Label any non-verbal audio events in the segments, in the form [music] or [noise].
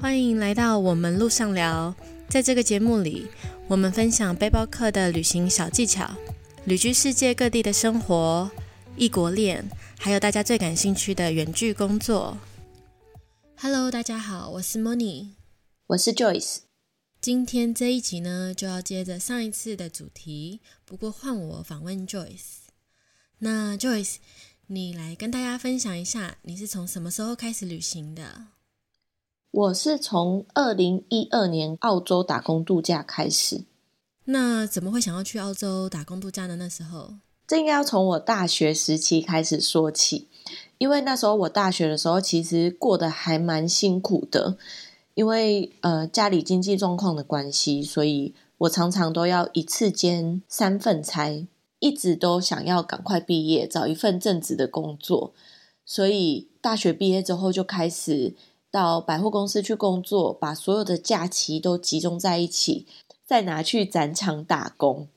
欢迎来到我们路上聊。在这个节目里，我们分享背包客的旅行小技巧、旅居世界各地的生活、异国恋，还有大家最感兴趣的远距工作。Hello，大家好，我是 Moni，我是 Joyce。今天这一集呢，就要接着上一次的主题，不过换我访问 Joyce。那 Joyce，你来跟大家分享一下，你是从什么时候开始旅行的？我是从二零一二年澳洲打工度假开始。那怎么会想要去澳洲打工度假呢？那时候，这应该要从我大学时期开始说起，因为那时候我大学的时候其实过得还蛮辛苦的，因为呃家里经济状况的关系，所以我常常都要一次兼三份差，一直都想要赶快毕业，找一份正职的工作，所以大学毕业之后就开始。到百货公司去工作，把所有的假期都集中在一起，再拿去展场打工。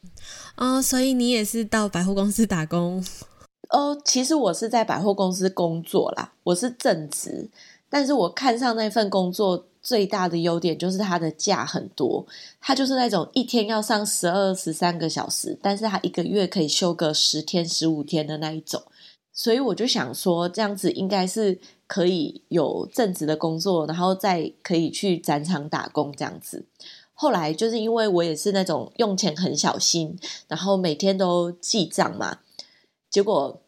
哦，所以你也是到百货公司打工？哦，其实我是在百货公司工作啦，我是正职。但是我看上那份工作最大的优点就是它的假很多，它就是那种一天要上十二、十三个小时，但是它一个月可以休个十天、十五天的那一种。所以我就想说，这样子应该是。可以有正职的工作，然后再可以去展场打工这样子。后来就是因为我也是那种用钱很小心，然后每天都记账嘛。结果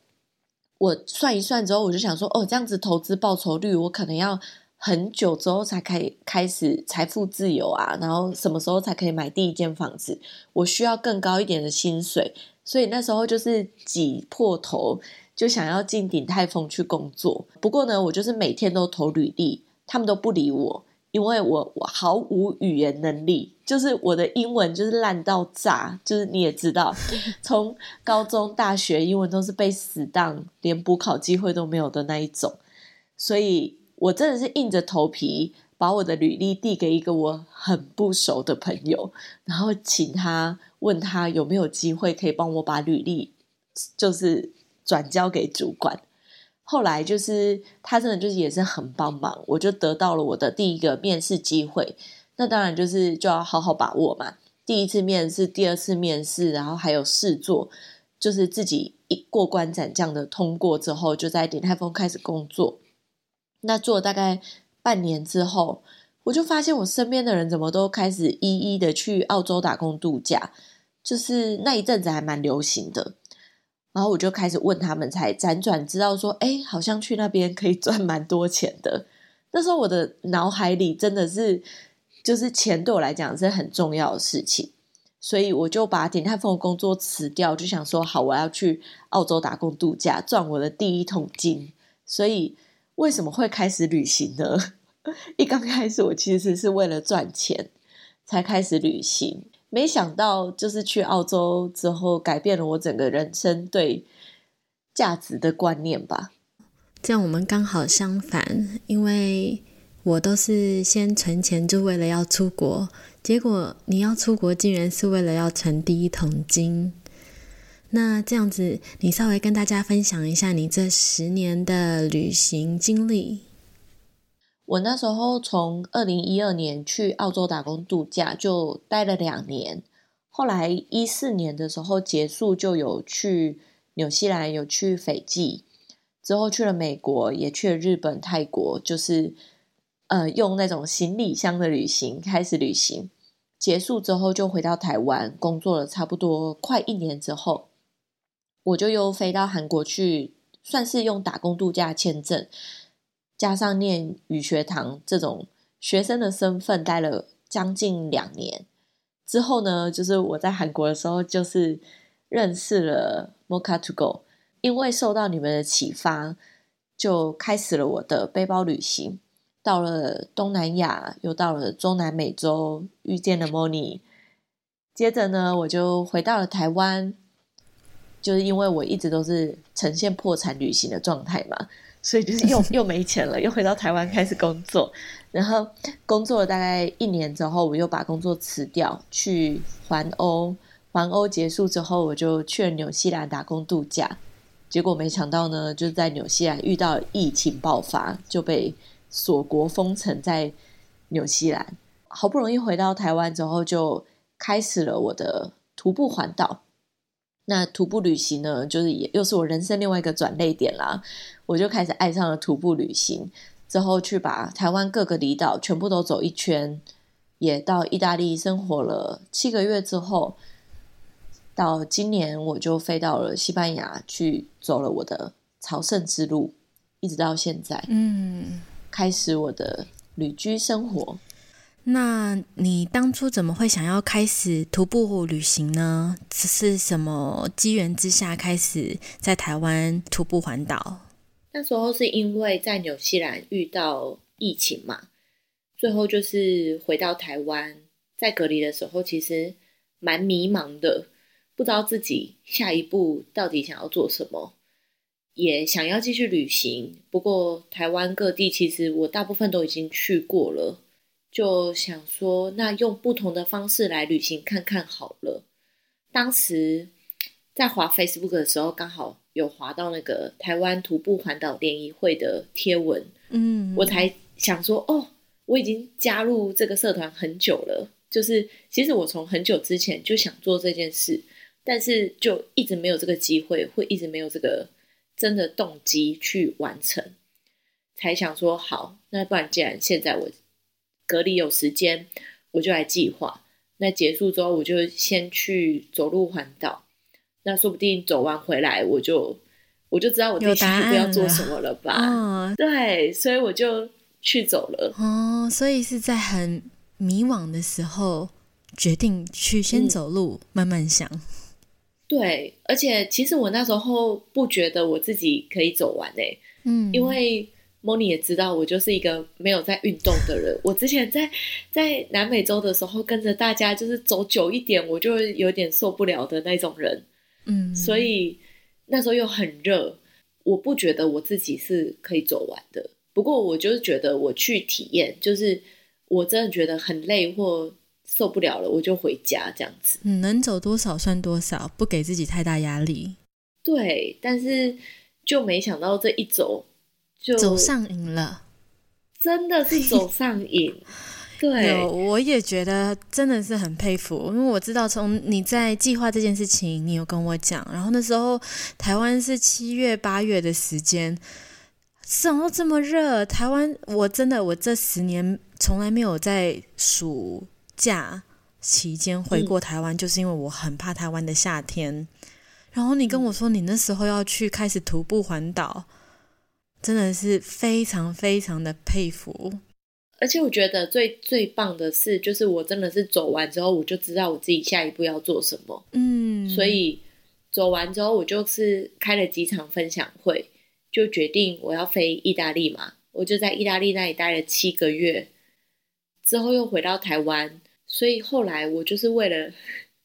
我算一算之后，我就想说，哦，这样子投资报酬率，我可能要很久之后才可以开始财富自由啊。然后什么时候才可以买第一间房子？我需要更高一点的薪水，所以那时候就是挤破头。就想要进鼎泰丰去工作，不过呢，我就是每天都投履历，他们都不理我，因为我我毫无语言能力，就是我的英文就是烂到炸，就是你也知道，[laughs] 从高中、大学英文都是被死当，连补考机会都没有的那一种，所以我真的是硬着头皮把我的履历递给一个我很不熟的朋友，然后请他问他有没有机会可以帮我把履历，就是。转交给主管，后来就是他真的就是也是很帮忙，我就得到了我的第一个面试机会。那当然就是就要好好把握嘛。第一次面试、第二次面试，然后还有试做，就是自己一过关斩将的通过之后，就在鼎泰丰开始工作。那做大概半年之后，我就发现我身边的人怎么都开始一一的去澳洲打工度假，就是那一阵子还蛮流行的。然后我就开始问他们，才辗转知道说，哎，好像去那边可以赚蛮多钱的。那时候我的脑海里真的是，就是钱对我来讲是很重要的事情，所以我就把鼎泰丰的工作辞掉，就想说，好，我要去澳洲打工度假，赚我的第一桶金。所以为什么会开始旅行呢？[laughs] 一刚开始，我其实是为了赚钱才开始旅行。没想到，就是去澳洲之后，改变了我整个人生对价值的观念吧。这样我们刚好相反，因为我都是先存钱，就为了要出国。结果你要出国，竟然是为了要存第一桶金。那这样子，你稍微跟大家分享一下你这十年的旅行经历。我那时候从二零一二年去澳洲打工度假，就待了两年。后来一四年的时候结束，就有去纽西兰，有去斐济，之后去了美国，也去了日本、泰国，就是呃用那种行李箱的旅行开始旅行。结束之后就回到台湾工作了，差不多快一年之后，我就又飞到韩国去，算是用打工度假签证。加上念语学堂这种学生的身份，待了将近两年之后呢，就是我在韩国的时候，就是认识了 Mocha to Go，因为受到你们的启发，就开始了我的背包旅行，到了东南亚，又到了中南美洲，遇见了 Moni，接着呢，我就回到了台湾，就是因为我一直都是呈现破产旅行的状态嘛。所以就是又又没钱了，又回到台湾开始工作，然后工作了大概一年之后，我又把工作辞掉，去环欧。环欧结束之后，我就去了纽西兰打工度假。结果没想到呢，就是在纽西兰遇到疫情爆发，就被锁国封城在纽西兰。好不容易回到台湾之后，就开始了我的徒步环岛。那徒步旅行呢，就是也又是我人生另外一个转捩点啦。我就开始爱上了徒步旅行，之后去把台湾各个离岛全部都走一圈，也到意大利生活了七个月之后，到今年我就飞到了西班牙去走了我的朝圣之路，一直到现在，嗯，开始我的旅居生活。那你当初怎么会想要开始徒步旅行呢？这是什么机缘之下开始在台湾徒步环岛？那时候是因为在纽西兰遇到疫情嘛，最后就是回到台湾，在隔离的时候，其实蛮迷茫的，不知道自己下一步到底想要做什么，也想要继续旅行。不过台湾各地其实我大部分都已经去过了。就想说，那用不同的方式来旅行看看好了。当时在滑 Facebook 的时候，刚好有滑到那个台湾徒步环岛联谊会的贴文，嗯，我才想说，哦，我已经加入这个社团很久了。就是其实我从很久之前就想做这件事，但是就一直没有这个机会，会一直没有这个真的动机去完成。才想说，好，那不然既然现在我。隔离有时间，我就来计划。那结束之后，我就先去走路环岛。那说不定走完回来，我就我就知道我第下一步要做什么了吧？哦，对，所以我就去走了。哦，所以是在很迷惘的时候，决定去先走路，慢慢想。对，而且其实我那时候不觉得我自己可以走完诶，嗯，因为。莫妮也知道我就是一个没有在运动的人。我之前在在南美洲的时候，跟着大家就是走久一点，我就有点受不了的那种人。嗯，所以那时候又很热，我不觉得我自己是可以走完的。不过我就是觉得我去体验，就是我真的觉得很累或受不了了，我就回家这样子。嗯，能走多少算多少，不给自己太大压力。对，但是就没想到这一走。走上瘾了，真的是走上瘾。[laughs] 对，我也觉得真的是很佩服，因为我知道从你在计划这件事情，你有跟我讲，然后那时候台湾是七月八月的时间，怎么这么热？台湾我真的我这十年从来没有在暑假期间回过台湾，就是因为我很怕台湾的夏天。然后你跟我说你那时候要去开始徒步环岛。真的是非常非常的佩服，而且我觉得最最棒的是，就是我真的是走完之后，我就知道我自己下一步要做什么。嗯，所以走完之后，我就是开了几场分享会，就决定我要飞意大利嘛。我就在意大利那里待了七个月，之后又回到台湾。所以后来我就是为了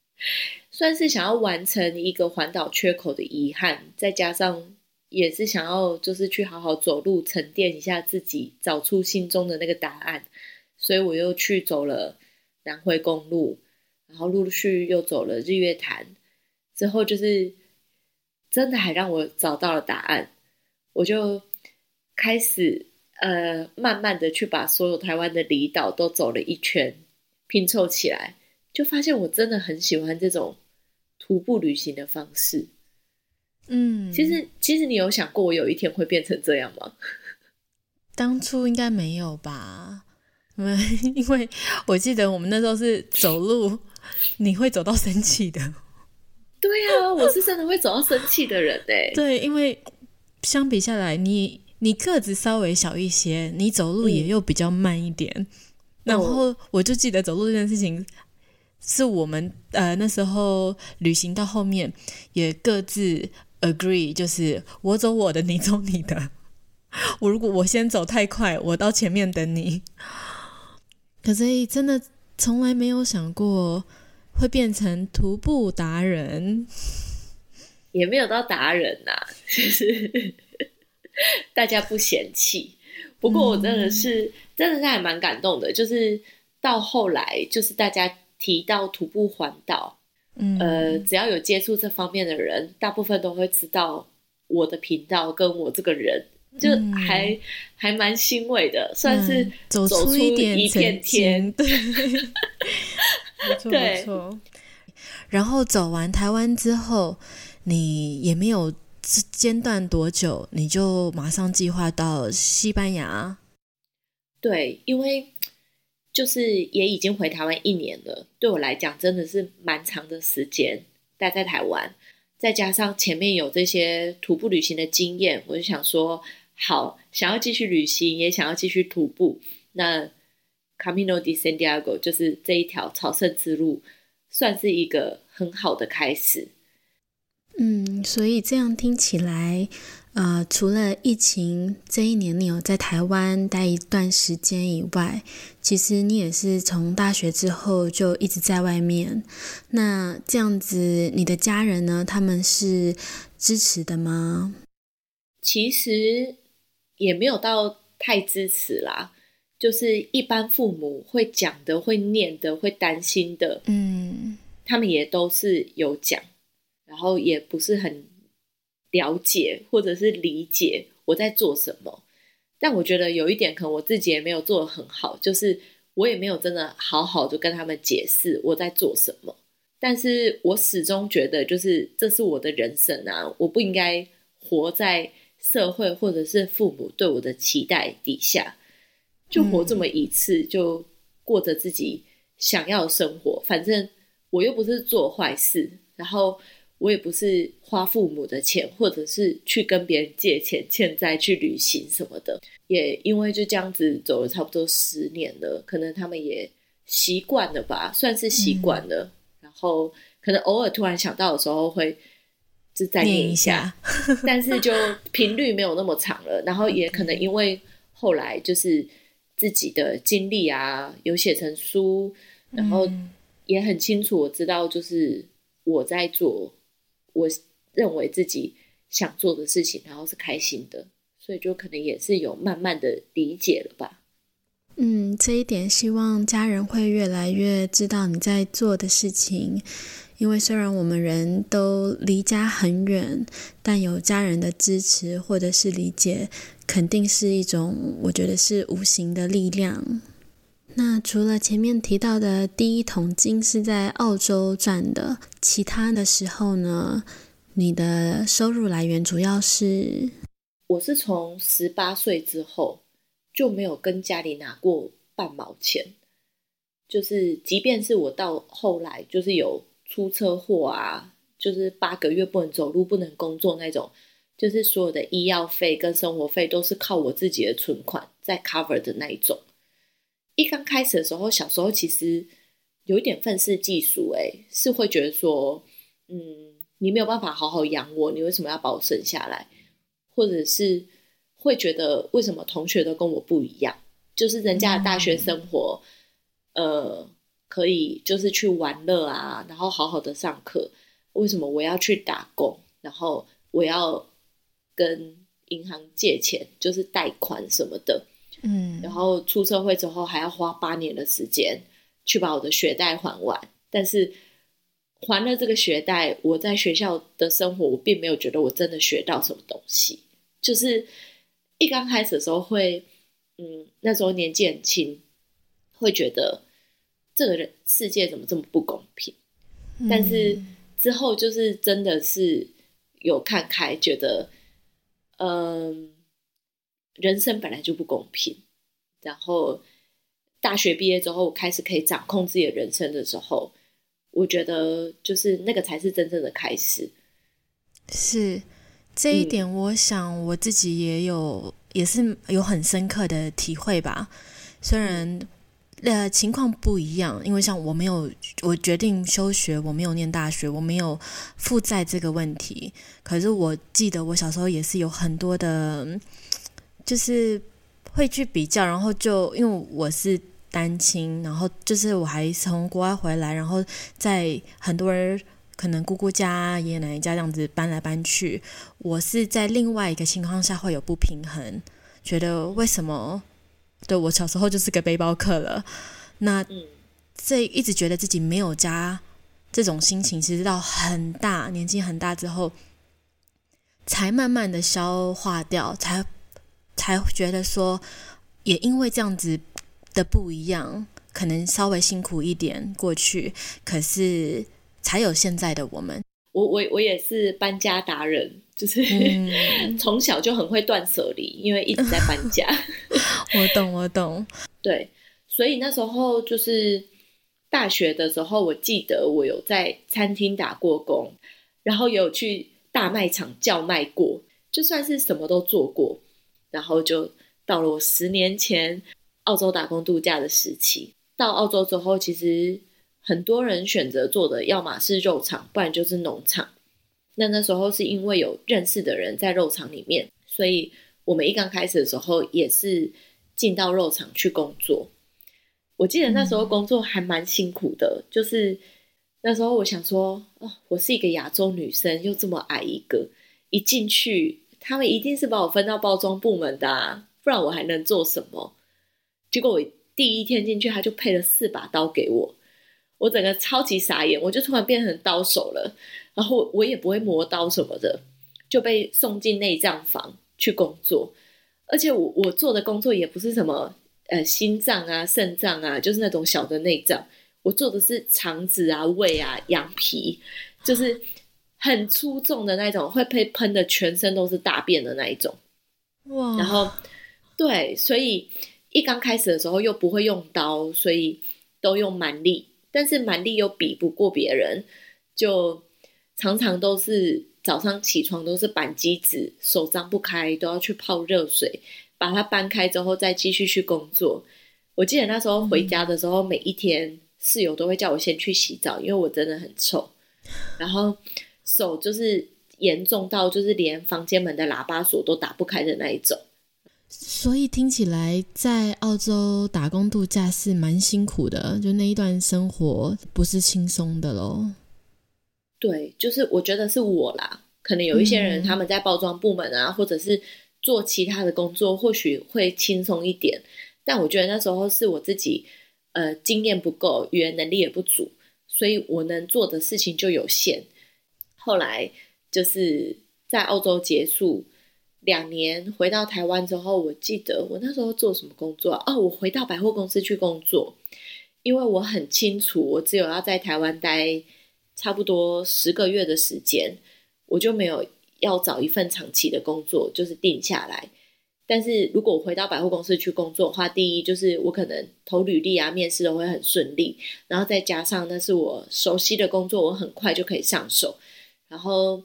[laughs] 算是想要完成一个环岛缺口的遗憾，再加上。也是想要，就是去好好走路，沉淀一下自己，找出心中的那个答案。所以我又去走了南回公路，然后陆陆续又走了日月潭，之后就是真的还让我找到了答案。我就开始呃，慢慢的去把所有台湾的离岛都走了一圈，拼凑起来，就发现我真的很喜欢这种徒步旅行的方式。嗯，其实其实你有想过我有一天会变成这样吗？[laughs] 当初应该没有吧？因 [laughs] 为因为我记得我们那时候是走路，[laughs] 你会走到生气的。对啊，我是真的会走到生气的人哎。对，因为相比下来，你你个子稍微小一些，你走路也又比较慢一点。然后我就记得走路这件事情，是我们呃那时候旅行到后面也各自。Agree，就是我走我的，你走你的。[laughs] 我如果我先走太快，我到前面等你。[laughs] 可是真的从来没有想过会变成徒步达人，也没有到达人呐，[laughs] 就是大家不嫌弃。不过我真的是，真的是还蛮感动的。就是到后来，就是大家提到徒步环岛。呃，只要有接触这方面的人，大部分都会知道我的频道跟我这个人，就还还蛮欣慰的，算是走出一点一片天。对，没错没错。然后走完台湾之后，你也没有间断多久，你就马上计划到西班牙。对，因为就是也已经回台湾一年了，对我来讲真的是蛮长的时间待在台湾，再加上前面有这些徒步旅行的经验，我就想说，好，想要继续旅行，也想要继续徒步。那 Camino de Santiago 就是这一条朝圣之路。算是一个很好的开始。嗯，所以这样听起来，呃，除了疫情这一年你有在台湾待一段时间以外，其实你也是从大学之后就一直在外面。那这样子，你的家人呢？他们是支持的吗？其实也没有到太支持啦。就是一般父母会讲的、会念的、会担心的，嗯，他们也都是有讲，然后也不是很了解或者是理解我在做什么。但我觉得有一点，可能我自己也没有做的很好，就是我也没有真的好好的跟他们解释我在做什么。但是我始终觉得，就是这是我的人生啊，我不应该活在社会或者是父母对我的期待底下。就活这么一次，就过着自己想要的生活。反正我又不是做坏事，然后我也不是花父母的钱，或者是去跟别人借钱欠债去旅行什么的。也因为就这样子走了差不多十年了，可能他们也习惯了吧，算是习惯了。然后可能偶尔突然想到的时候，会就再念一下，但是就频率没有那么长了。然后也可能因为后来就是。自己的经历啊，有写成书，然后也很清楚，我知道就是我在做我认为自己想做的事情，然后是开心的，所以就可能也是有慢慢的理解了吧。嗯，这一点希望家人会越来越知道你在做的事情，因为虽然我们人都离家很远，但有家人的支持或者是理解。肯定是一种，我觉得是无形的力量。那除了前面提到的第一桶金是在澳洲赚的，其他的时候呢？你的收入来源主要是？我是从十八岁之后就没有跟家里拿过半毛钱，就是即便是我到后来就是有出车祸啊，就是八个月不能走路、不能工作那种。就是所有的医药费跟生活费都是靠我自己的存款在 cover 的那一种。一刚开始的时候，小时候其实有一点愤世嫉俗，哎，是会觉得说，嗯，你没有办法好好养我，你为什么要把我生下来？或者是会觉得为什么同学都跟我不一样？就是人家的大学生活，呃，可以就是去玩乐啊，然后好好的上课，为什么我要去打工？然后我要。跟银行借钱，就是贷款什么的，嗯，然后出社会之后还要花八年的时间去把我的学贷还完。但是还了这个学贷，我在学校的生活，我并没有觉得我真的学到什么东西。就是一刚开始的时候，会，嗯，那时候年纪很轻，会觉得这个人世界怎么这么不公平？但是之后就是真的是有看开，觉得。嗯，人生本来就不公平。然后大学毕业之后，开始可以掌控自己的人生的时候，我觉得就是那个才是真正的开始。是这一点，我想我自己也有，也是有很深刻的体会吧。虽然。呃，情况不一样，因为像我没有，我决定休学，我没有念大学，我没有负债这个问题。可是我记得我小时候也是有很多的，就是会去比较，然后就因为我是单亲，然后就是我还从国外回来，然后在很多人可能姑姑家、爷爷奶奶家这样子搬来搬去，我是在另外一个情况下会有不平衡，觉得为什么？对我小时候就是个背包客了，那这一直觉得自己没有家，这种心情其实到很大年纪很大之后，才慢慢的消化掉，才才觉得说，也因为这样子的不一样，可能稍微辛苦一点过去，可是才有现在的我们。我我我也是搬家达人，就是 [laughs] 从小就很会断舍离，因为一直在搬家。[laughs] 我懂，我懂。对，所以那时候就是大学的时候，我记得我有在餐厅打过工，然后也有去大卖场叫卖过，就算是什么都做过。然后就到了我十年前澳洲打工度假的时期。到澳洲之后，其实。很多人选择做的，要么是肉厂，不然就是农场。那那时候是因为有认识的人在肉厂里面，所以我们一刚开始的时候也是进到肉厂去工作。我记得那时候工作还蛮辛苦的，就是那时候我想说，哦，我是一个亚洲女生，又这么矮一个，一进去他们一定是把我分到包装部门的，不然我还能做什么？结果我第一天进去，他就配了四把刀给我。我整个超级傻眼，我就突然变成刀手了，然后我也不会磨刀什么的，就被送进内脏房去工作。而且我我做的工作也不是什么呃心脏啊、肾脏啊，就是那种小的内脏，我做的是肠子啊、胃啊、羊皮，就是很粗重的那种，会被喷的全身都是大便的那一种。哇！然后对，所以一刚开始的时候又不会用刀，所以都用蛮力。但是蛮力又比不过别人，就常常都是早上起床都是板机子，手张不开，都要去泡热水，把它搬开之后再继续去工作。我记得那时候回家的时候，每一天室友都会叫我先去洗澡，因为我真的很臭，然后手就是严重到就是连房间门的喇叭锁都打不开的那一种。所以听起来，在澳洲打工度假是蛮辛苦的，就那一段生活不是轻松的喽。对，就是我觉得是我啦，可能有一些人他们在包装部门啊，或者是做其他的工作，或许会轻松一点。但我觉得那时候是我自己，呃，经验不够，语言能力也不足，所以我能做的事情就有限。后来就是在澳洲结束。两年回到台湾之后，我记得我那时候做什么工作哦，我回到百货公司去工作，因为我很清楚，我只有要在台湾待差不多十个月的时间，我就没有要找一份长期的工作，就是定下来。但是如果我回到百货公司去工作的话，第一就是我可能投履历啊、面试都会很顺利，然后再加上那是我熟悉的工作，我很快就可以上手。然后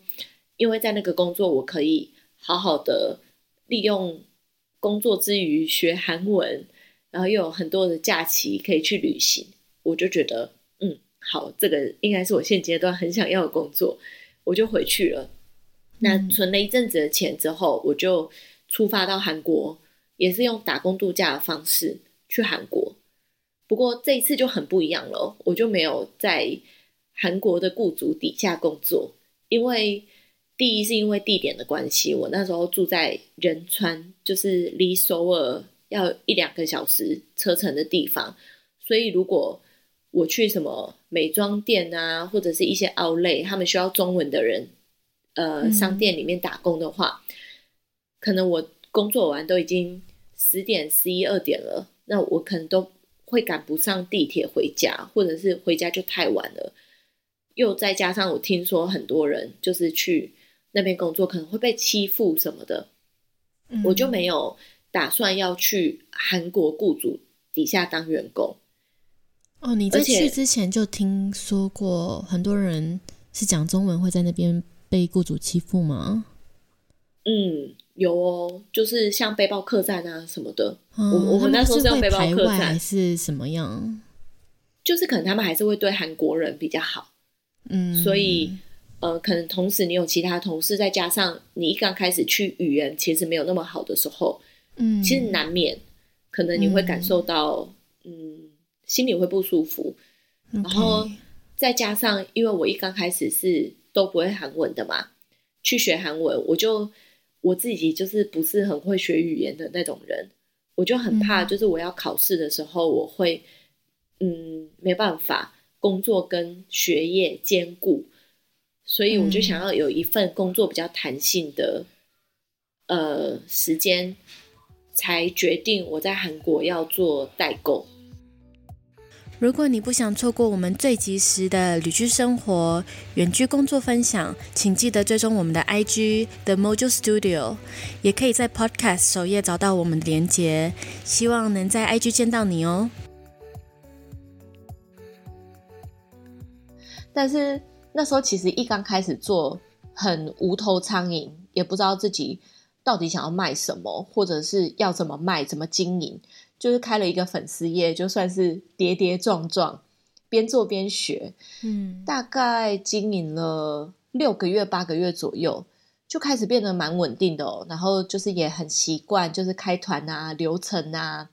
因为在那个工作，我可以。好好的利用工作之余学韩文，然后又有很多的假期可以去旅行，我就觉得，嗯，好，这个应该是我现阶段很想要的工作，我就回去了。那存了一阵子的钱之后，我就出发到韩国，也是用打工度假的方式去韩国。不过这一次就很不一样了，我就没有在韩国的雇主底下工作，因为。第一是因为地点的关系，我那时候住在仁川，就是离首尔要一两个小时车程的地方，所以如果我去什么美妆店啊，或者是一些奥莱，他们需要中文的人，呃，商店里面打工的话，可能我工作完都已经十点、十一二点了，那我可能都会赶不上地铁回家，或者是回家就太晚了，又再加上我听说很多人就是去。那边工作可能会被欺负什么的，我就没有打算要去韩国雇主底下当员工。哦，你在去之前就听说过很多人是讲中文会在那边被雇主欺负吗？嗯，有哦，就是像背包客栈啊什么的。我我们那时候是用背包客栈还是什么样？就是可能他们还是会对韩国人比较好。嗯，所以。呃，可能同时你有其他同事，再加上你一刚开始去语言其实没有那么好的时候，嗯，其实难免可能你会感受到，嗯，心里会不舒服。然后再加上，因为我一刚开始是都不会韩文的嘛，去学韩文，我就我自己就是不是很会学语言的那种人，我就很怕，就是我要考试的时候，我会嗯没办法工作跟学业兼顾。所以我就想要有一份工作比较弹性的，呃，时间才决定我在韩国要做代购。如果你不想错过我们最及时的旅居生活、远距工作分享，请记得追踪我们的 IG The Mojo Studio，也可以在 Podcast 首页找到我们的连结。希望能在 IG 见到你哦。但是那时候其实一刚开始做，很无头苍蝇，也不知道自己到底想要卖什么，或者是要怎么卖、怎么经营。就是开了一个粉丝页，就算是跌跌撞撞，边做边学，嗯，大概经营了六个月、八个月左右，就开始变得蛮稳定的哦。然后就是也很习惯，就是开团啊、流程啊、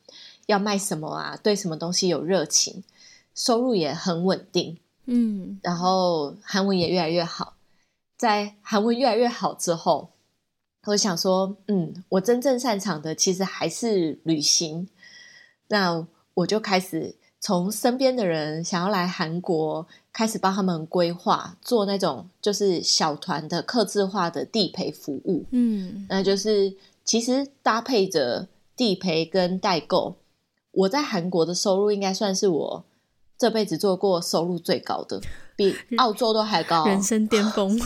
要卖什么啊、对什么东西有热情，收入也很稳定，嗯。然后韩文也越来越好，在韩文越来越好之后，我想说，嗯，我真正擅长的其实还是旅行。那我就开始从身边的人想要来韩国，开始帮他们规划做那种就是小团的客制化的地陪服务。嗯，那就是其实搭配着地陪跟代购，我在韩国的收入应该算是我这辈子做过收入最高的，比澳洲都还高，人生巅峰。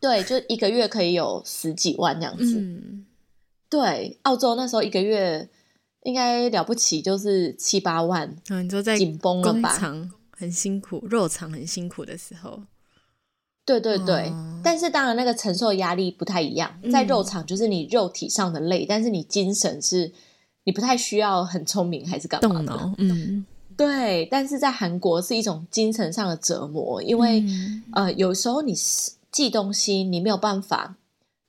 对，就一个月可以有十几万这样子。嗯，对，澳洲那时候一个月。应该了不起，就是七八万。嗯，你说在工厂很辛苦，肉厂很辛苦的时候。对对对，但是当然那个承受压力不太一样。在肉厂就是你肉体上的累，但是你精神是，你不太需要很聪明还是干嘛？动脑。嗯，对。但是在韩国是一种精神上的折磨，因为呃，有时候你寄东西你没有办法。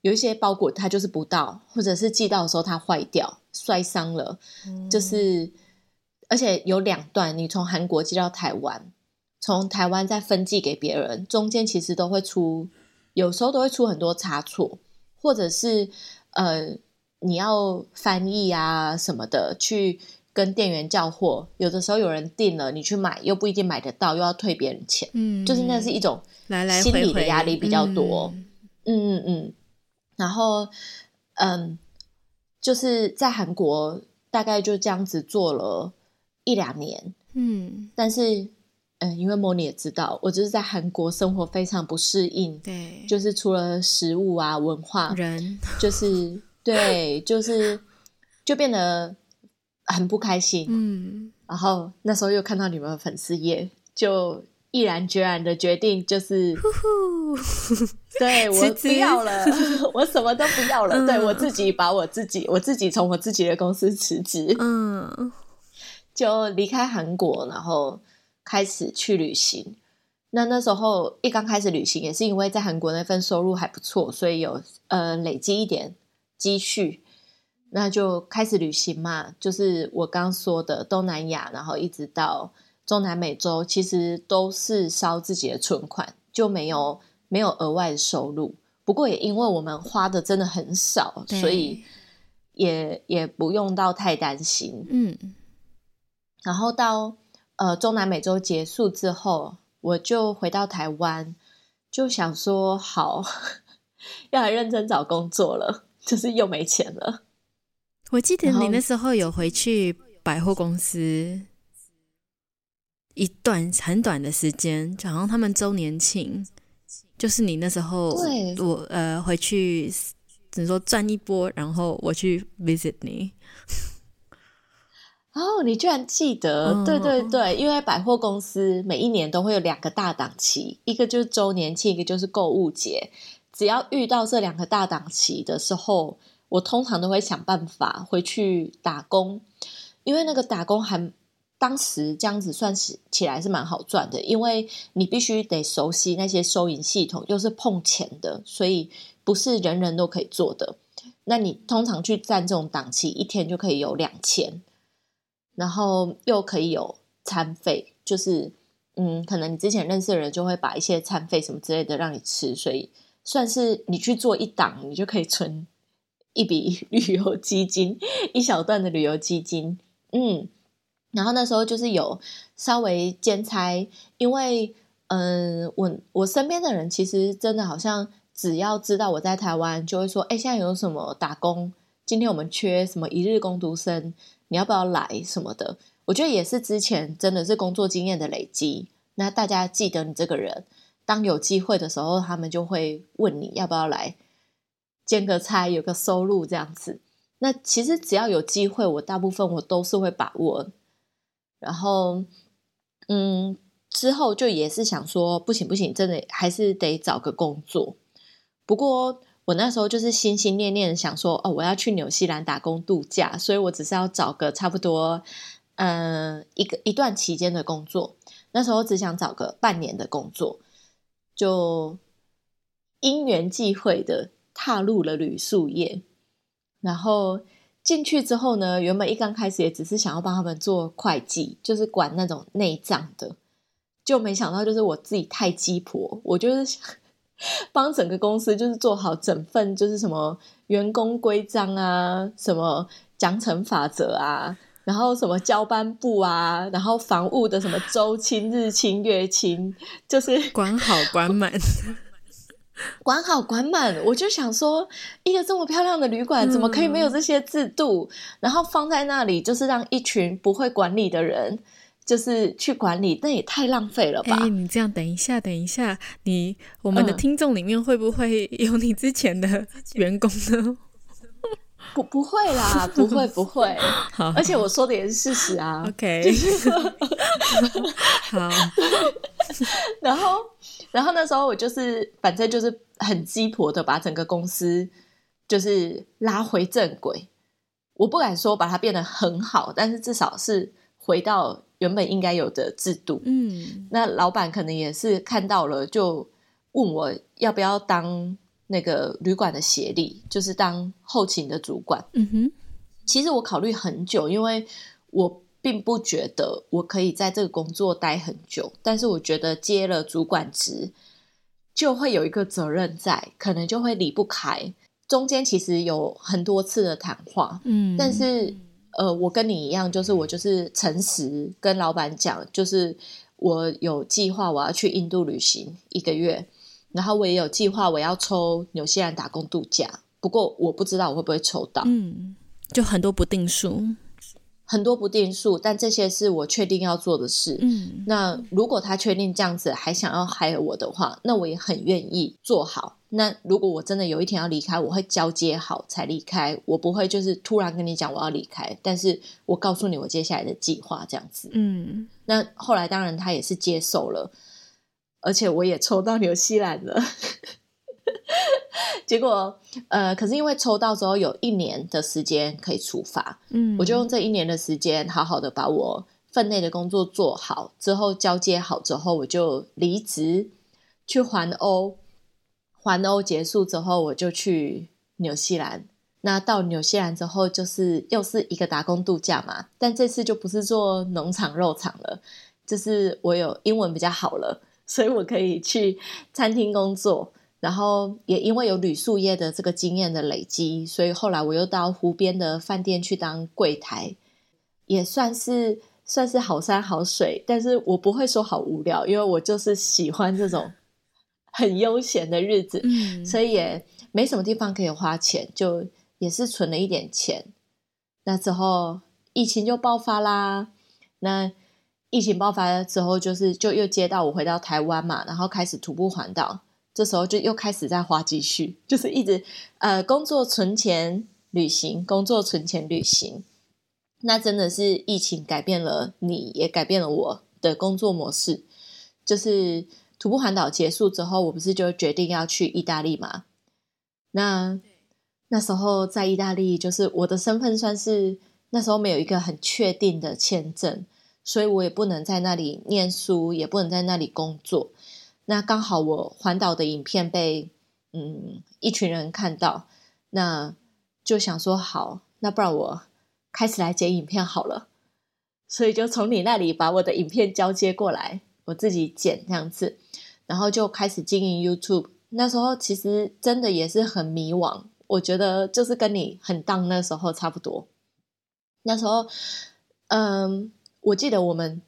有一些包裹它就是不到，或者是寄到的时候它坏掉、摔伤了，就是而且有两段，你从韩国寄到台湾，从台湾再分寄给别人，中间其实都会出，有时候都会出很多差错，或者是呃你要翻译啊什么的，去跟店员叫货，有的时候有人订了，你去买又不一定买得到，又要退别人钱，嗯，就是那是一种来来心理的压力比较多，嗯嗯嗯。然后，嗯，就是在韩国大概就这样子做了一两年，嗯，但是，嗯，因为莫妮也知道，我就是在韩国生活非常不适应，对，就是除了食物啊、文化、人，就是对，就是 [laughs] 就变得很不开心，嗯，然后那时候又看到你们粉丝页，就。毅然决然的决定就是，[laughs] 对我不要了，[laughs] 我什么都不要了。对我自己把我自己，我自己从我自己的公司辞职，嗯，就离开韩国，然后开始去旅行。那那时候一刚开始旅行，也是因为在韩国那份收入还不错，所以有呃累积一点积蓄，那就开始旅行嘛。就是我刚说的东南亚，然后一直到。中南美洲其实都是烧自己的存款，就没有没有额外的收入。不过也因为我们花的真的很少，所以也也不用到太担心。嗯，然后到呃中南美洲结束之后，我就回到台湾，就想说好 [laughs] 要来认真找工作了，就是又没钱了。我记得你那时候有回去百货公司。一段很短的时间，就好像他们周年庆，就是你那时候，我呃回去，只能说赚一波，然后我去 visit 你。哦，你居然记得？对对对，因为百货公司每一年都会有两个大档期，一个就是周年庆，一个就是购物节。只要遇到这两个大档期的时候，我通常都会想办法回去打工，因为那个打工还。当时这样子算起起来是蛮好赚的，因为你必须得熟悉那些收银系统，又是碰钱的，所以不是人人都可以做的。那你通常去占这种档期，一天就可以有两千，然后又可以有餐费，就是嗯，可能你之前认识的人就会把一些餐费什么之类的让你吃，所以算是你去做一档，你就可以存一笔 [laughs] 旅游基金，一小段的旅游基金，嗯。然后那时候就是有稍微兼差，因为嗯，我我身边的人其实真的好像只要知道我在台湾，就会说，哎，现在有什么打工今天我们缺什么一日工读生，你要不要来什么的？我觉得也是之前真的是工作经验的累积。那大家记得你这个人，当有机会的时候，他们就会问你要不要来兼个差，有个收入这样子。那其实只要有机会，我大部分我都是会把握。然后，嗯，之后就也是想说，不行不行，真的还是得找个工作。不过我那时候就是心心念念想说，哦，我要去纽西兰打工度假，所以我只是要找个差不多，嗯，一个一段期间的工作。那时候只想找个半年的工作，就因缘际会的踏入了旅宿业。然后进去之后呢，原本一刚开始也只是想要帮他们做会计，就是管那种内账的，就没想到就是我自己太鸡婆，我就是 [laughs] 帮整个公司就是做好整份就是什么员工规章啊，什么奖惩法则啊。然后什么交班部啊，然后房务的什么周清、日清、月清，就是管好管满，[laughs] [laughs] 管好管满。我就想说，一个这么漂亮的旅馆，怎么可以没有这些制度？然后放在那里，就是让一群不会管理的人，就是去管理，那也太浪费了吧？哎，你这样，等一下，等一下，你我们的听众里面会不会有你之前的员工呢？[laughs] 不不会啦，不会不会，[laughs] 而且我说的也是事实啊。OK，好。然后，然后那时候我就是，反正就是很鸡婆的把整个公司就是拉回正轨。我不敢说把它变得很好，但是至少是回到原本应该有的制度。嗯，那老板可能也是看到了，就问我要不要当。那个旅馆的协力就是当后勤的主管。嗯哼，其实我考虑很久，因为我并不觉得我可以在这个工作待很久，但是我觉得接了主管职就会有一个责任在，可能就会离不开。中间其实有很多次的谈话，嗯，但是呃，我跟你一样，就是我就是诚实跟老板讲，就是我有计划我要去印度旅行一个月。然后我也有计划，我要抽纽西兰打工度假，不过我不知道我会不会抽到。嗯，就很多不定数，很多不定数，但这些是我确定要做的事。嗯，那如果他确定这样子还想要害我的话，那我也很愿意做好。那如果我真的有一天要离开，我会交接好才离开，我不会就是突然跟你讲我要离开，但是我告诉你我接下来的计划这样子。嗯，那后来当然他也是接受了。而且我也抽到纽西兰了，结果呃，可是因为抽到之后有一年的时间可以出发，嗯，我就用这一年的时间好好的把我分内的工作做好，之后交接好之后，我就离职去环欧，环欧结束之后，我就去纽西兰。那到纽西兰之后，就是又是一个打工度假嘛，但这次就不是做农场肉场了，就是我有英文比较好了。所以我可以去餐厅工作，然后也因为有旅宿业的这个经验的累积，所以后来我又到湖边的饭店去当柜台，也算是算是好山好水。但是我不会说好无聊，因为我就是喜欢这种 [laughs] 很悠闲的日子，所以也没什么地方可以花钱，就也是存了一点钱。那之后疫情就爆发啦，那。疫情爆发之后，就是就又接到我回到台湾嘛，然后开始徒步环岛。这时候就又开始在花积蓄，就是一直呃工作存钱旅行，工作存钱旅行。那真的是疫情改变了你，也改变了我的工作模式。就是徒步环岛结束之后，我不是就决定要去意大利嘛？那那时候在意大利，就是我的身份算是那时候没有一个很确定的签证。所以我也不能在那里念书，也不能在那里工作。那刚好我环岛的影片被嗯一群人看到，那就想说好，那不然我开始来剪影片好了。所以就从你那里把我的影片交接过来，我自己剪这样子，然后就开始经营 YouTube。那时候其实真的也是很迷惘，我觉得就是跟你很当那时候差不多。那时候，嗯。我记得我们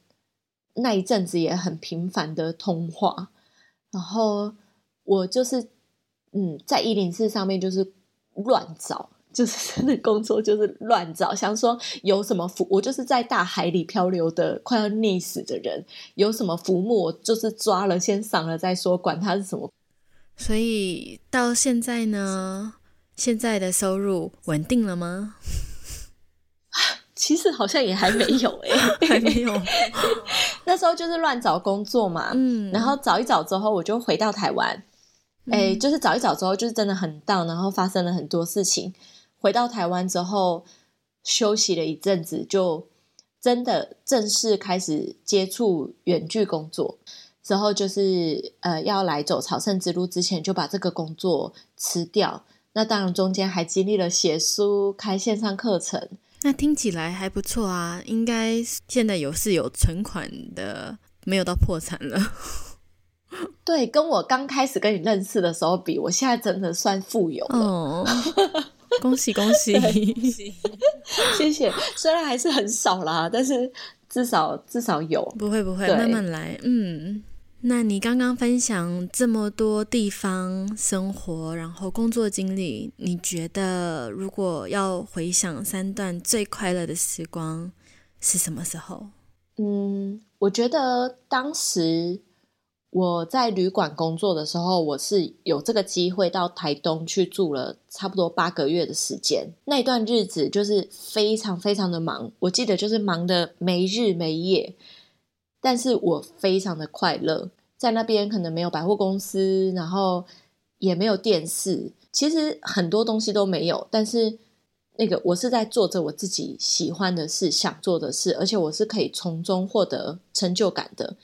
那一阵子也很频繁的通话，然后我就是嗯，在一零四上面就是乱找就是真的工作就是乱找，想说有什么浮，我就是在大海里漂流的快要溺死的人，有什么浮木，我就是抓了先上了再说，管它是什么。所以到现在呢，现在的收入稳定了吗？其实好像也还没有哎，[laughs] 还没有。[laughs] 那时候就是乱找工作嘛，嗯，然后找一找之后，我就回到台湾。哎，就是找一找之后，就是真的很荡，然后发生了很多事情。回到台湾之后，休息了一阵子，就真的正式开始接触远距工作。之后就是呃，要来走朝圣之路之前，就把这个工作辞掉。那当然中间还经历了写书、开线上课程。那听起来还不错啊，应该现在有是有存款的，没有到破产了。[laughs] 对，跟我刚开始跟你认识的时候比，我现在真的算富有了。恭喜恭喜，[laughs] 谢谢。虽然还是很少啦，但是至少至少有。不会不会，慢慢来。嗯。那你刚刚分享这么多地方生活，然后工作经历，你觉得如果要回想三段最快乐的时光是什么时候？嗯，我觉得当时我在旅馆工作的时候，我是有这个机会到台东去住了差不多八个月的时间。那段日子就是非常非常的忙，我记得就是忙的没日没夜。但是我非常的快乐，在那边可能没有百货公司，然后也没有电视，其实很多东西都没有。但是那个我是在做着我自己喜欢的事、想做的事，而且我是可以从中获得成就感的。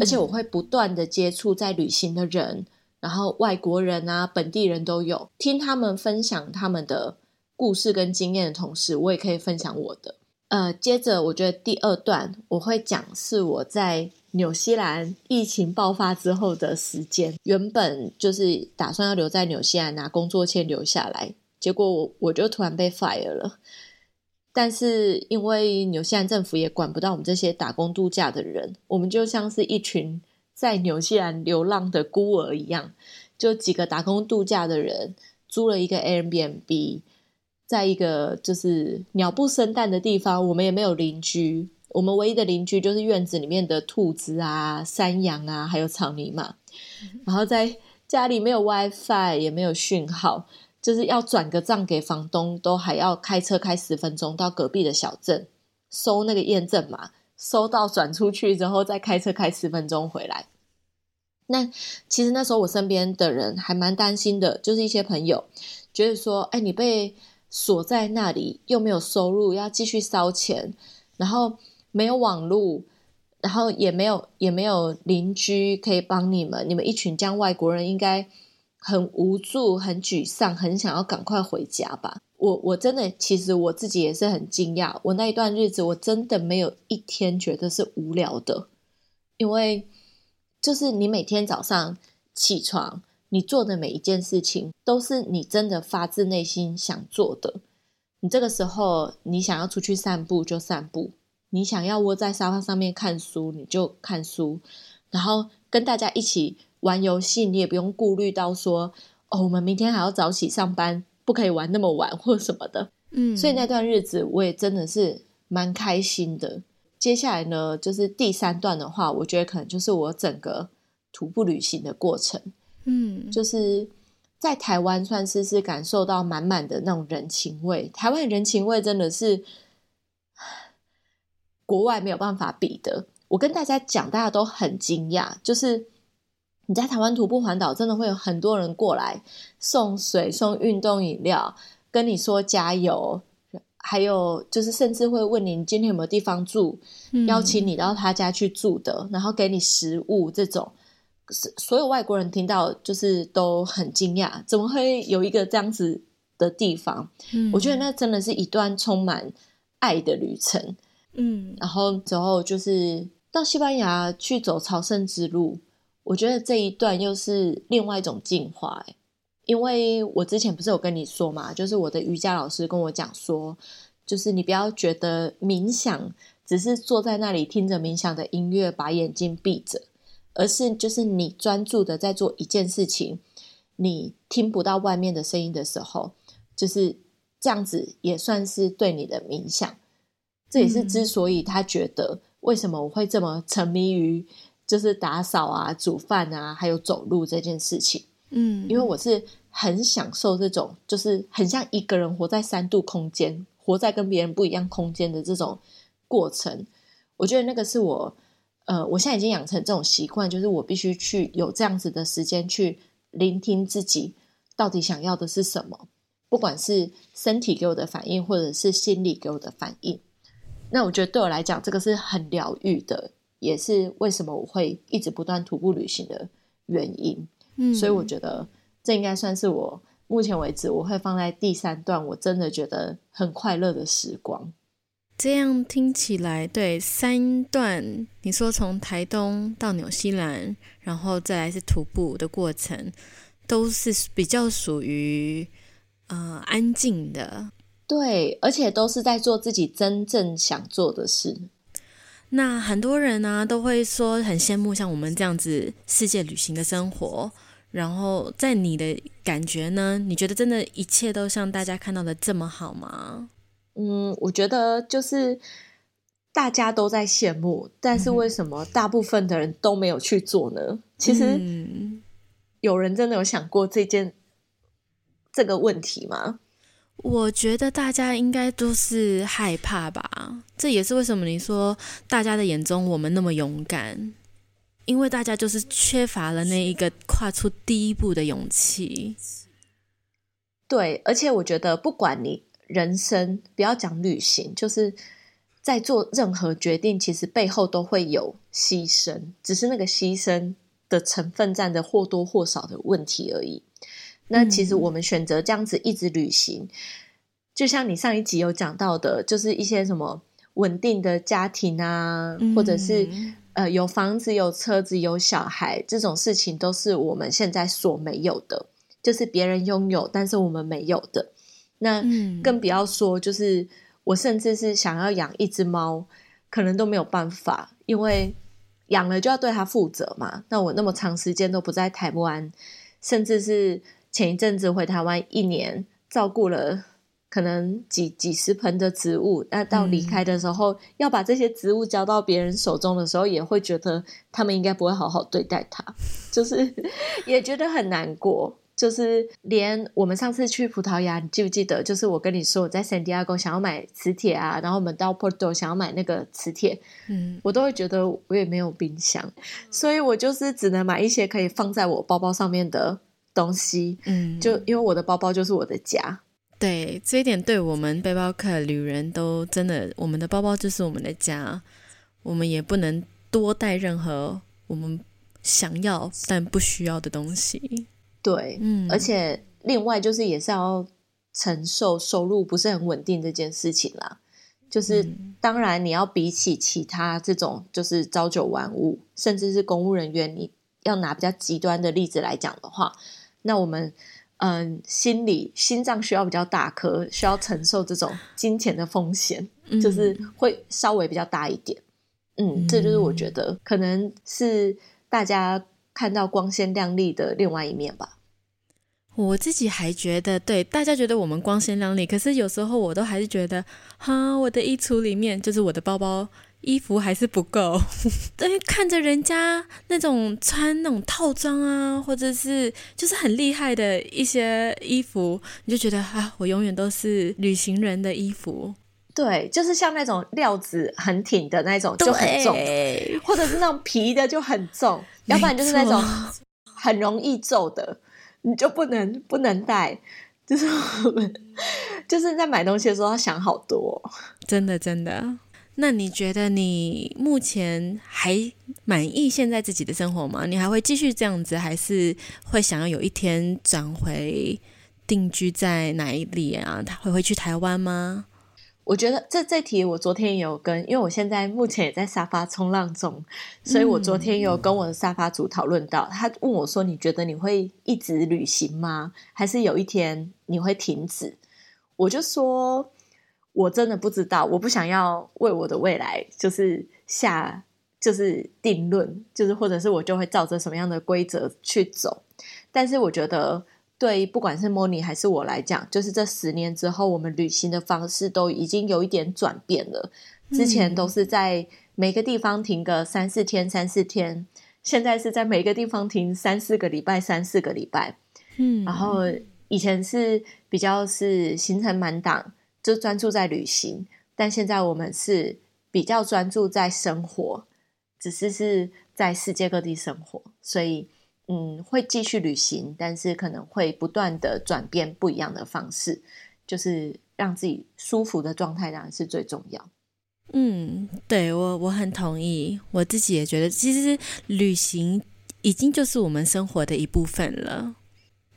而且我会不断的接触在旅行的人，然后外国人啊、本地人都有，听他们分享他们的故事跟经验的同时，我也可以分享我的。呃，接着我觉得第二段我会讲是我在纽西兰疫情爆发之后的时间。原本就是打算要留在纽西兰拿工作签留下来，结果我我就突然被 fire 了。但是因为纽西兰政府也管不到我们这些打工度假的人，我们就像是一群在纽西兰流浪的孤儿一样，就几个打工度假的人租了一个 Airbnb。在一个就是鸟不生蛋的地方，我们也没有邻居。我们唯一的邻居就是院子里面的兔子啊、山羊啊，还有草泥马。然后在家里没有 WiFi，也没有讯号，就是要转个账给房东，都还要开车开十分钟到隔壁的小镇收那个验证码，收到转出去之后再开车开十分钟回来。那其实那时候我身边的人还蛮担心的，就是一些朋友觉得说：“哎，你被……”锁在那里又没有收入，要继续烧钱，然后没有网络，然后也没有也没有邻居可以帮你们。你们一群这样外国人应该很无助、很沮丧、很想要赶快回家吧？我我真的其实我自己也是很惊讶。我那一段日子我真的没有一天觉得是无聊的，因为就是你每天早上起床。你做的每一件事情都是你真的发自内心想做的。你这个时候，你想要出去散步就散步，你想要窝在沙发上面看书你就看书，然后跟大家一起玩游戏，你也不用顾虑到说哦，我们明天还要早起上班，不可以玩那么晚或什么的。嗯，所以那段日子我也真的是蛮开心的。接下来呢，就是第三段的话，我觉得可能就是我整个徒步旅行的过程。嗯，就是在台湾算是是感受到满满的那种人情味。台湾人情味真的是国外没有办法比的。我跟大家讲，大家都很惊讶，就是你在台湾徒步环岛，真的会有很多人过来送水、送运动饮料，跟你说加油，还有就是甚至会问你今天有没有地方住，邀请你到他家去住的，然后给你食物这种。是所有外国人听到就是都很惊讶，怎么会有一个这样子的地方？嗯，我觉得那真的是一段充满爱的旅程。嗯，然后之后就是到西班牙去走朝圣之路，我觉得这一段又是另外一种进化。因为我之前不是有跟你说嘛，就是我的瑜伽老师跟我讲说，就是你不要觉得冥想只是坐在那里听着冥想的音乐，把眼睛闭着。而是就是你专注的在做一件事情，你听不到外面的声音的时候，就是这样子也算是对你的冥想。这也是之所以他觉得为什么我会这么沉迷于就是打扫啊、煮饭啊，还有走路这件事情。嗯，因为我是很享受这种，就是很像一个人活在三度空间，活在跟别人不一样空间的这种过程。我觉得那个是我，呃，我现在已经养成这种习惯，就是我必须去有这样子的时间去聆听自己到底想要的是什么，不管是身体给我的反应，或者是心理给我的反应。那我觉得对我来讲，这个是很疗愈的，也是为什么我会一直不断徒步旅行的原因。嗯，所以我觉得这应该算是我目前为止我会放在第三段，我真的觉得很快乐的时光。这样听起来，对三段，你说从台东到纽西兰，然后再来是徒步的过程，都是比较属于呃安静的。对，而且都是在做自己真正想做的事。那很多人呢都会说很羡慕像我们这样子世界旅行的生活。然后在你的感觉呢？你觉得真的一切都像大家看到的这么好吗？嗯，我觉得就是大家都在羡慕，但是为什么大部分的人都没有去做呢？其实有人真的有想过这件这个问题吗？我觉得大家应该都是害怕吧，这也是为什么你说大家的眼中我们那么勇敢，因为大家就是缺乏了那一个跨出第一步的勇气。对，而且我觉得不管你人生不要讲旅行，就是在做任何决定，其实背后都会有牺牲，只是那个牺牲的成分占的或多或少的问题而已。那其实我们选择这样子一直旅行，就像你上一集有讲到的，就是一些什么稳定的家庭啊，或者是呃有房子、有车子、有小孩这种事情，都是我们现在所没有的，就是别人拥有，但是我们没有的。那更不要说，就是我甚至是想要养一只猫，可能都没有办法，因为养了就要对它负责嘛。那我那么长时间都不在台湾，甚至是。前一阵子回台湾一年，照顾了可能几几十盆的植物，那到离开的时候，要把这些植物交到别人手中的时候，也会觉得他们应该不会好好对待它，[laughs] 就是 [laughs] 也觉得很难过。就是连我们上次去葡萄牙，你记不记得？就是我跟你说我在圣地亚哥想要买磁铁啊，然后我们到 Porto 想要买那个磁铁，嗯，我都会觉得我也没有冰箱，所以我就是只能买一些可以放在我包包上面的。东西，嗯，就因为我的包包就是我的家，对这一点，对我们背包客旅人都真的，我们的包包就是我们的家，我们也不能多带任何我们想要但不需要的东西。对，嗯，而且另外就是也是要承受收入不是很稳定这件事情啦。就是当然你要比起其他这种就是朝九晚五，甚至是公务人员，你要拿比较极端的例子来讲的话。那我们，嗯，心理心脏需要比较大颗，需要承受这种金钱的风险，就是会稍微比较大一点。嗯，这就是我觉得可能是大家看到光鲜亮丽的另外一面吧。我自己还觉得，对大家觉得我们光鲜亮丽，可是有时候我都还是觉得，哈，我的衣橱里面就是我的包包。衣服还是不够，[laughs] 因为看着人家那种穿那种套装啊，或者是就是很厉害的一些衣服，你就觉得啊，我永远都是旅行人的衣服。对，就是像那种料子很挺的那种就很重，或者是那种皮的就很重，要不然就是那种很容易皱的，你就不能不能带。就是我们就是在买东西的时候要想好多，真的真的。那你觉得你目前还满意现在自己的生活吗？你还会继续这样子，还是会想要有一天转回定居在哪里啊？他会回去台湾吗？我觉得这这题我昨天有跟，因为我现在目前也在沙发冲浪中，所以我昨天有跟我的沙发组讨论到，他问我说：“你觉得你会一直旅行吗？还是有一天你会停止？”我就说。我真的不知道，我不想要为我的未来就是下就是定论，就是或者是我就会照着什么样的规则去走。但是我觉得对，不管是 Moni 还是我来讲，就是这十年之后，我们旅行的方式都已经有一点转变了。之前都是在每个地方停个三四天，三四天，现在是在每个地方停三四个礼拜，三四个礼拜。嗯，然后以前是比较是行程满档，就专注在旅行，但现在我们是比较专注在生活，只是是在世界各地生活，所以嗯，会继续旅行，但是可能会不断的转变不一样的方式，就是让自己舒服的状态当然是最重要。嗯，对我我很同意，我自己也觉得，其实旅行已经就是我们生活的一部分了。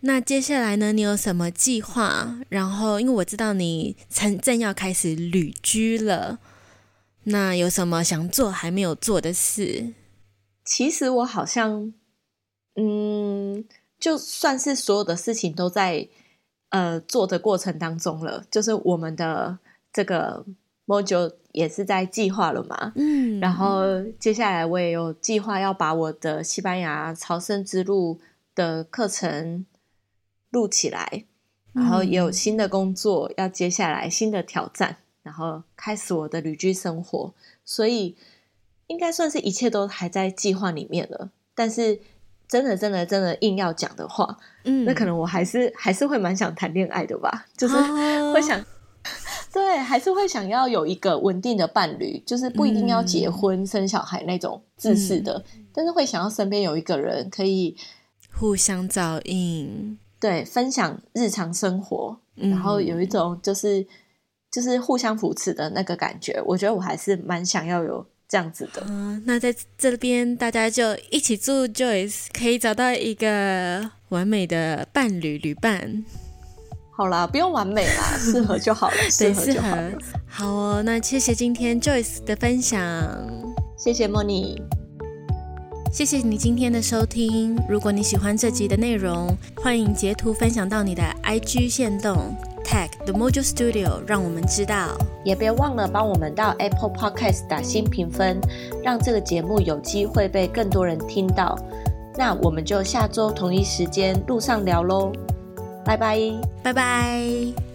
那接下来呢，你有什么计划？然后，因为我知道你正正要开始旅居了，那有什么想做还没有做的事？其实我好像，嗯，就算是所有的事情都在呃做的过程当中了，就是我们的这个 module 也是在计划了嘛。嗯，然后接下来我也有计划要把我的西班牙朝圣之路的课程录起来，然后也有新的工作要接下来新的挑战，然后开始我的旅居生活，所以应该算是一切都还在计划里面了。但是真的真的真的硬要讲的话，嗯，那可能我还是还是会蛮想谈恋爱的吧，就是哦 [laughs] 会想。[laughs] 对，还是会想要有一个稳定的伴侣，就是不一定要结婚、生小孩那种自私的，但是会想要身边有一个人可以互相照应，对分享日常生活，嗯然后有一种就是就是互相扶持的那个感觉。我觉得我还是蛮想要有这样子的。嗯、那在这边大家就一起祝 Joyce 可以找到一个完美的伴侣旅伴。好啦，不用完美啦，适合就好了，[laughs] 适对，合就好了。。好哦，那谢谢今天 Joyce 的分享，谢谢莫妮，谢谢你今天的收听。如果你喜欢这集的内容，欢迎截图分享到你的 IG 线动，tag The Mojo Studio，让我们知道。也别忘了帮我们到 Apple Podcast 打新评分，让这个节目有机会被更多人听到。那我们就下周同一时间路上聊喽，拜拜。拜拜。